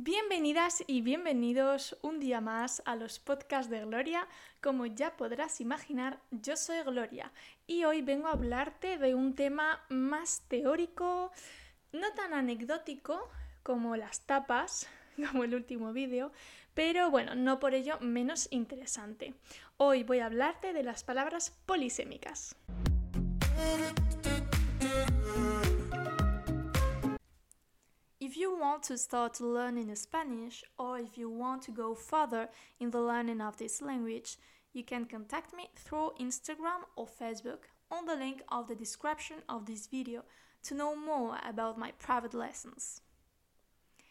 Bienvenidas y bienvenidos un día más a los podcasts de Gloria. Como ya podrás imaginar, yo soy Gloria y hoy vengo a hablarte de un tema más teórico, no tan anecdótico como las tapas, como el último vídeo, pero bueno, no por ello menos interesante. Hoy voy a hablarte de las palabras polisémicas. If you want to start learning Spanish or if you want to go further in the learning of this language, you can contact me through Instagram or Facebook on the link of the description of this video to know more about my private lessons.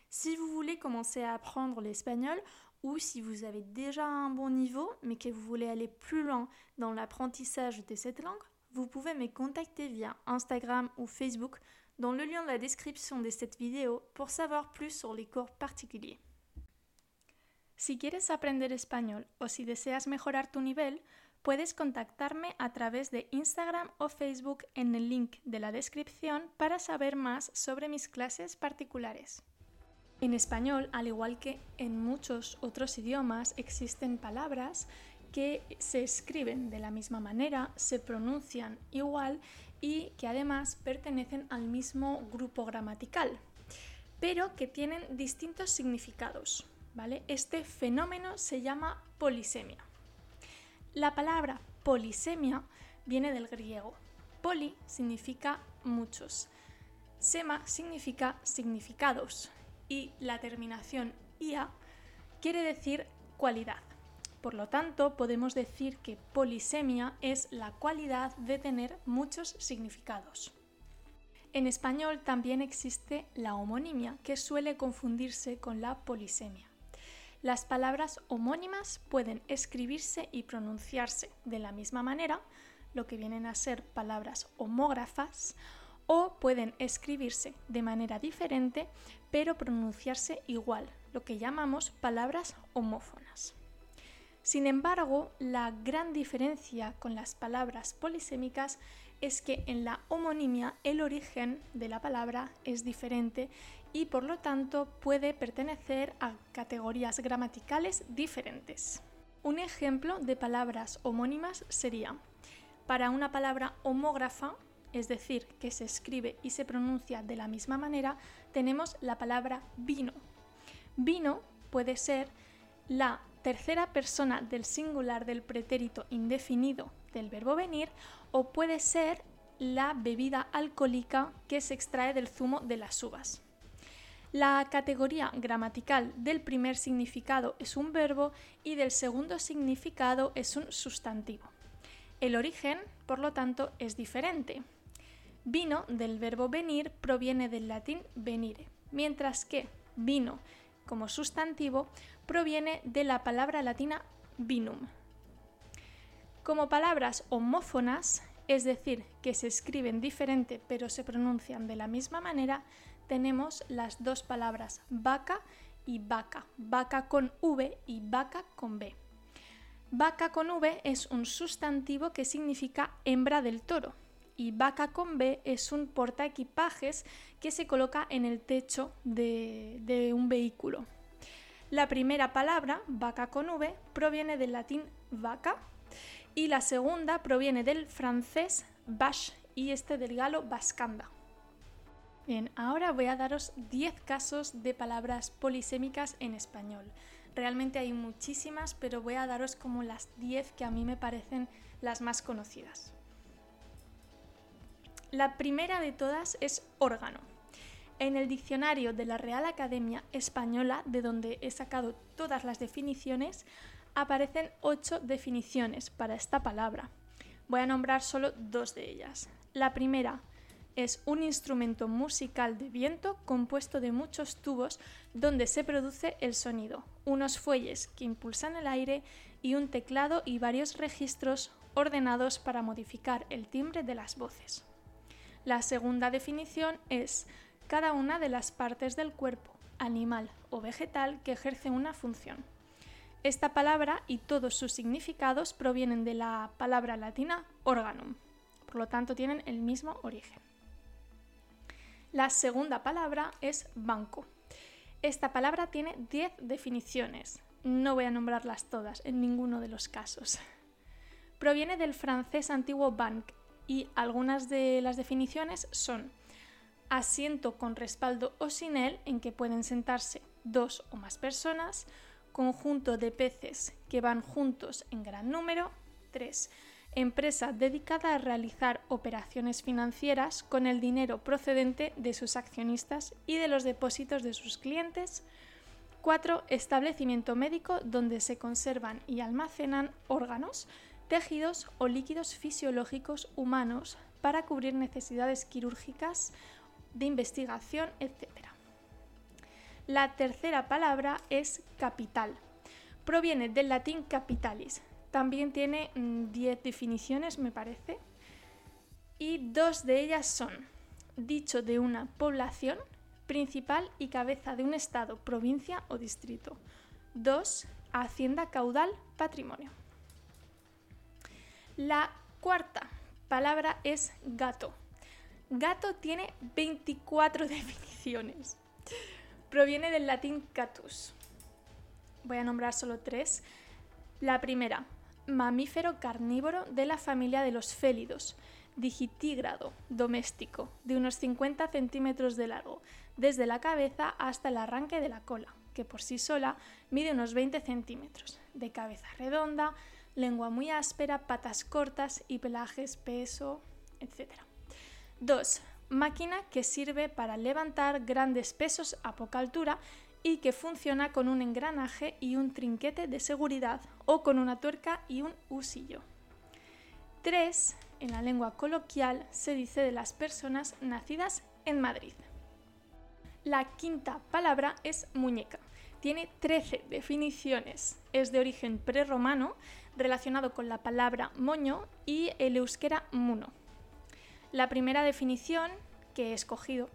Si vous voulez commencer à apprendre l'espagnol ou si vous avez déjà un bon niveau mais que vous voulez aller plus loin dans l'apprentissage de cette langue, vous pouvez me contacter via Instagram ou Facebook dans le lien de la description de cette vidéo pour savoir plus sur les cours particuliers. Si quieres aprender español o si deseas mejorar tu nivel, puedes contactarme a través de Instagram o Facebook en el link de la descripción para saber más sobre mis clases particulares. En español, al igual que en muchos otros idiomas, existen palabras que se escriben de la misma manera, se pronuncian igual y que además pertenecen al mismo grupo gramatical, pero que tienen distintos significados. ¿vale? Este fenómeno se llama polisemia. La palabra polisemia viene del griego. Poli significa muchos. Sema significa significados y la terminación ia quiere decir cualidad. Por lo tanto, podemos decir que polisemia es la cualidad de tener muchos significados. En español también existe la homonimia, que suele confundirse con la polisemia. Las palabras homónimas pueden escribirse y pronunciarse de la misma manera, lo que vienen a ser palabras homógrafas, o pueden escribirse de manera diferente, pero pronunciarse igual, lo que llamamos palabras homófonas. Sin embargo, la gran diferencia con las palabras polisémicas es que en la homonimia el origen de la palabra es diferente y por lo tanto puede pertenecer a categorías gramaticales diferentes. Un ejemplo de palabras homónimas sería, para una palabra homógrafa, es decir, que se escribe y se pronuncia de la misma manera, tenemos la palabra vino. Vino puede ser la tercera persona del singular del pretérito indefinido del verbo venir o puede ser la bebida alcohólica que se extrae del zumo de las uvas. La categoría gramatical del primer significado es un verbo y del segundo significado es un sustantivo. El origen, por lo tanto, es diferente. Vino del verbo venir proviene del latín venire, mientras que vino como sustantivo proviene de la palabra latina vinum. Como palabras homófonas, es decir, que se escriben diferente pero se pronuncian de la misma manera, tenemos las dos palabras vaca y vaca, vaca con V y vaca con B. Vaca con V es un sustantivo que significa hembra del toro y vaca con B es un portaequipajes que se coloca en el techo de, de un vehículo. La primera palabra, vaca con V, proviene del latín vaca y la segunda proviene del francés vache y este del galo vascanda. Bien, ahora voy a daros 10 casos de palabras polisémicas en español. Realmente hay muchísimas, pero voy a daros como las 10 que a mí me parecen las más conocidas. La primera de todas es órgano. En el diccionario de la Real Academia Española, de donde he sacado todas las definiciones, aparecen ocho definiciones para esta palabra. Voy a nombrar solo dos de ellas. La primera es un instrumento musical de viento compuesto de muchos tubos donde se produce el sonido, unos fuelles que impulsan el aire y un teclado y varios registros ordenados para modificar el timbre de las voces. La segunda definición es cada una de las partes del cuerpo, animal o vegetal, que ejerce una función. Esta palabra y todos sus significados provienen de la palabra latina organum, por lo tanto tienen el mismo origen. La segunda palabra es banco. Esta palabra tiene 10 definiciones. No voy a nombrarlas todas en ninguno de los casos. Proviene del francés antiguo banc y algunas de las definiciones son asiento con respaldo o sin él en que pueden sentarse dos o más personas, conjunto de peces que van juntos en gran número, 3. Empresa dedicada a realizar operaciones financieras con el dinero procedente de sus accionistas y de los depósitos de sus clientes. 4. Establecimiento médico donde se conservan y almacenan órganos, tejidos o líquidos fisiológicos humanos para cubrir necesidades quirúrgicas, de investigación, etc. La tercera palabra es capital. Proviene del latín capitalis. También tiene 10 mm, definiciones, me parece. Y dos de ellas son dicho de una población principal y cabeza de un estado, provincia o distrito. 2. Hacienda caudal, patrimonio. La cuarta palabra es gato. Gato tiene 24 definiciones. Proviene del latín catus. Voy a nombrar solo tres. La primera, mamífero carnívoro de la familia de los félidos, digitígrado, doméstico, de unos 50 centímetros de largo, desde la cabeza hasta el arranque de la cola, que por sí sola mide unos 20 centímetros, de cabeza redonda, lengua muy áspera, patas cortas y pelaje espeso, etc. 2. Máquina que sirve para levantar grandes pesos a poca altura y que funciona con un engranaje y un trinquete de seguridad o con una tuerca y un husillo. 3. En la lengua coloquial se dice de las personas nacidas en Madrid. La quinta palabra es muñeca. Tiene 13 definiciones. Es de origen prerromano relacionado con la palabra moño y el euskera muno. La primera definición que he escogido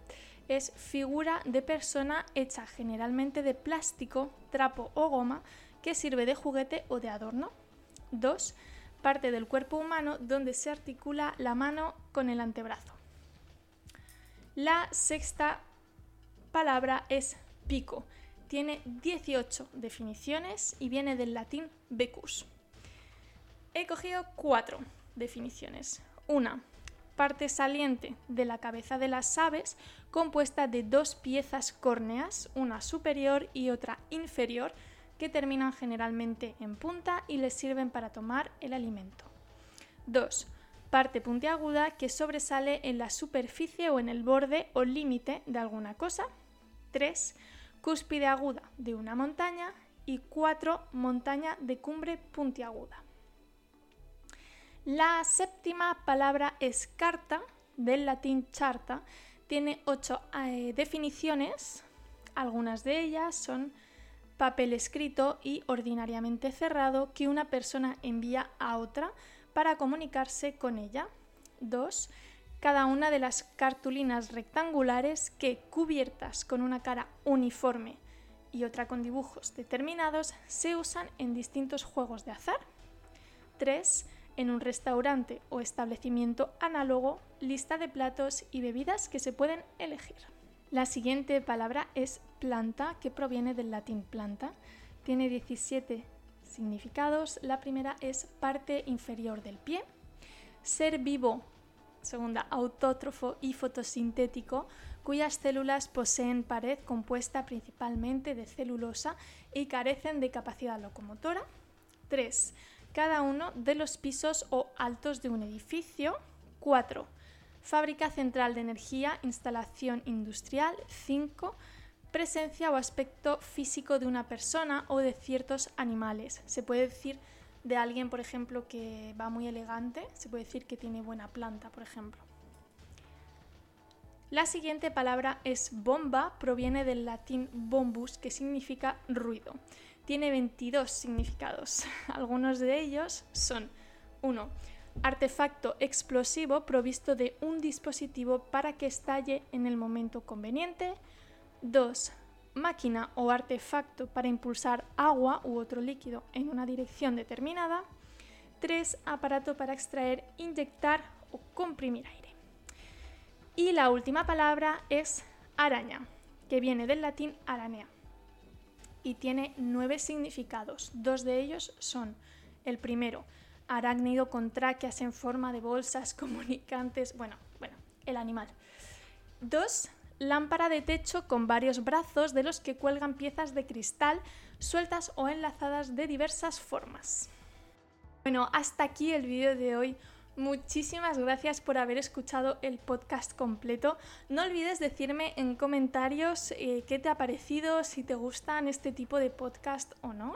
es figura de persona hecha generalmente de plástico, trapo o goma que sirve de juguete o de adorno. 2. Parte del cuerpo humano donde se articula la mano con el antebrazo. La sexta palabra es pico. Tiene 18 definiciones y viene del latín becus. He cogido cuatro definiciones. Una, parte saliente de la cabeza de las aves compuesta de dos piezas córneas, una superior y otra inferior, que terminan generalmente en punta y les sirven para tomar el alimento. 2. Parte puntiaguda que sobresale en la superficie o en el borde o límite de alguna cosa. 3. Cúspide aguda de una montaña. Y 4. Montaña de cumbre puntiaguda. La séptima palabra es carta, del latín charta. Tiene ocho eh, definiciones. Algunas de ellas son papel escrito y ordinariamente cerrado que una persona envía a otra para comunicarse con ella. 2. Cada una de las cartulinas rectangulares que, cubiertas con una cara uniforme y otra con dibujos determinados, se usan en distintos juegos de azar. 3 en un restaurante o establecimiento análogo lista de platos y bebidas que se pueden elegir. La siguiente palabra es planta, que proviene del latín planta. Tiene 17 significados. La primera es parte inferior del pie. Ser vivo, segunda, autótrofo y fotosintético, cuyas células poseen pared compuesta principalmente de celulosa y carecen de capacidad locomotora. 3 cada uno de los pisos o altos de un edificio. 4. Fábrica central de energía, instalación industrial. 5. Presencia o aspecto físico de una persona o de ciertos animales. Se puede decir de alguien, por ejemplo, que va muy elegante, se puede decir que tiene buena planta, por ejemplo. La siguiente palabra es bomba, proviene del latín bombus, que significa ruido tiene 22 significados. Algunos de ellos son 1. Artefacto explosivo provisto de un dispositivo para que estalle en el momento conveniente. 2. Máquina o artefacto para impulsar agua u otro líquido en una dirección determinada. 3. Aparato para extraer, inyectar o comprimir aire. Y la última palabra es araña, que viene del latín aranea y tiene nueve significados. Dos de ellos son el primero, arácnido con tráqueas en forma de bolsas comunicantes, bueno, bueno, el animal. Dos, lámpara de techo con varios brazos de los que cuelgan piezas de cristal sueltas o enlazadas de diversas formas. Bueno, hasta aquí el vídeo de hoy. Muchísimas gracias por haber escuchado el podcast completo. No olvides decirme en comentarios eh, qué te ha parecido, si te gustan este tipo de podcast o no.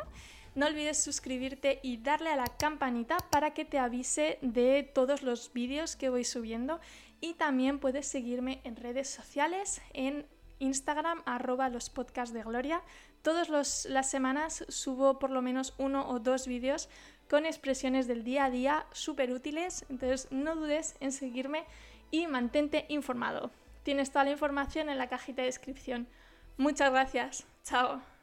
No olvides suscribirte y darle a la campanita para que te avise de todos los vídeos que voy subiendo. Y también puedes seguirme en redes sociales, en Instagram, arroba los podcasts de Gloria. Todas las semanas subo por lo menos uno o dos vídeos con expresiones del día a día súper útiles, entonces no dudes en seguirme y mantente informado. Tienes toda la información en la cajita de descripción. Muchas gracias. Chao.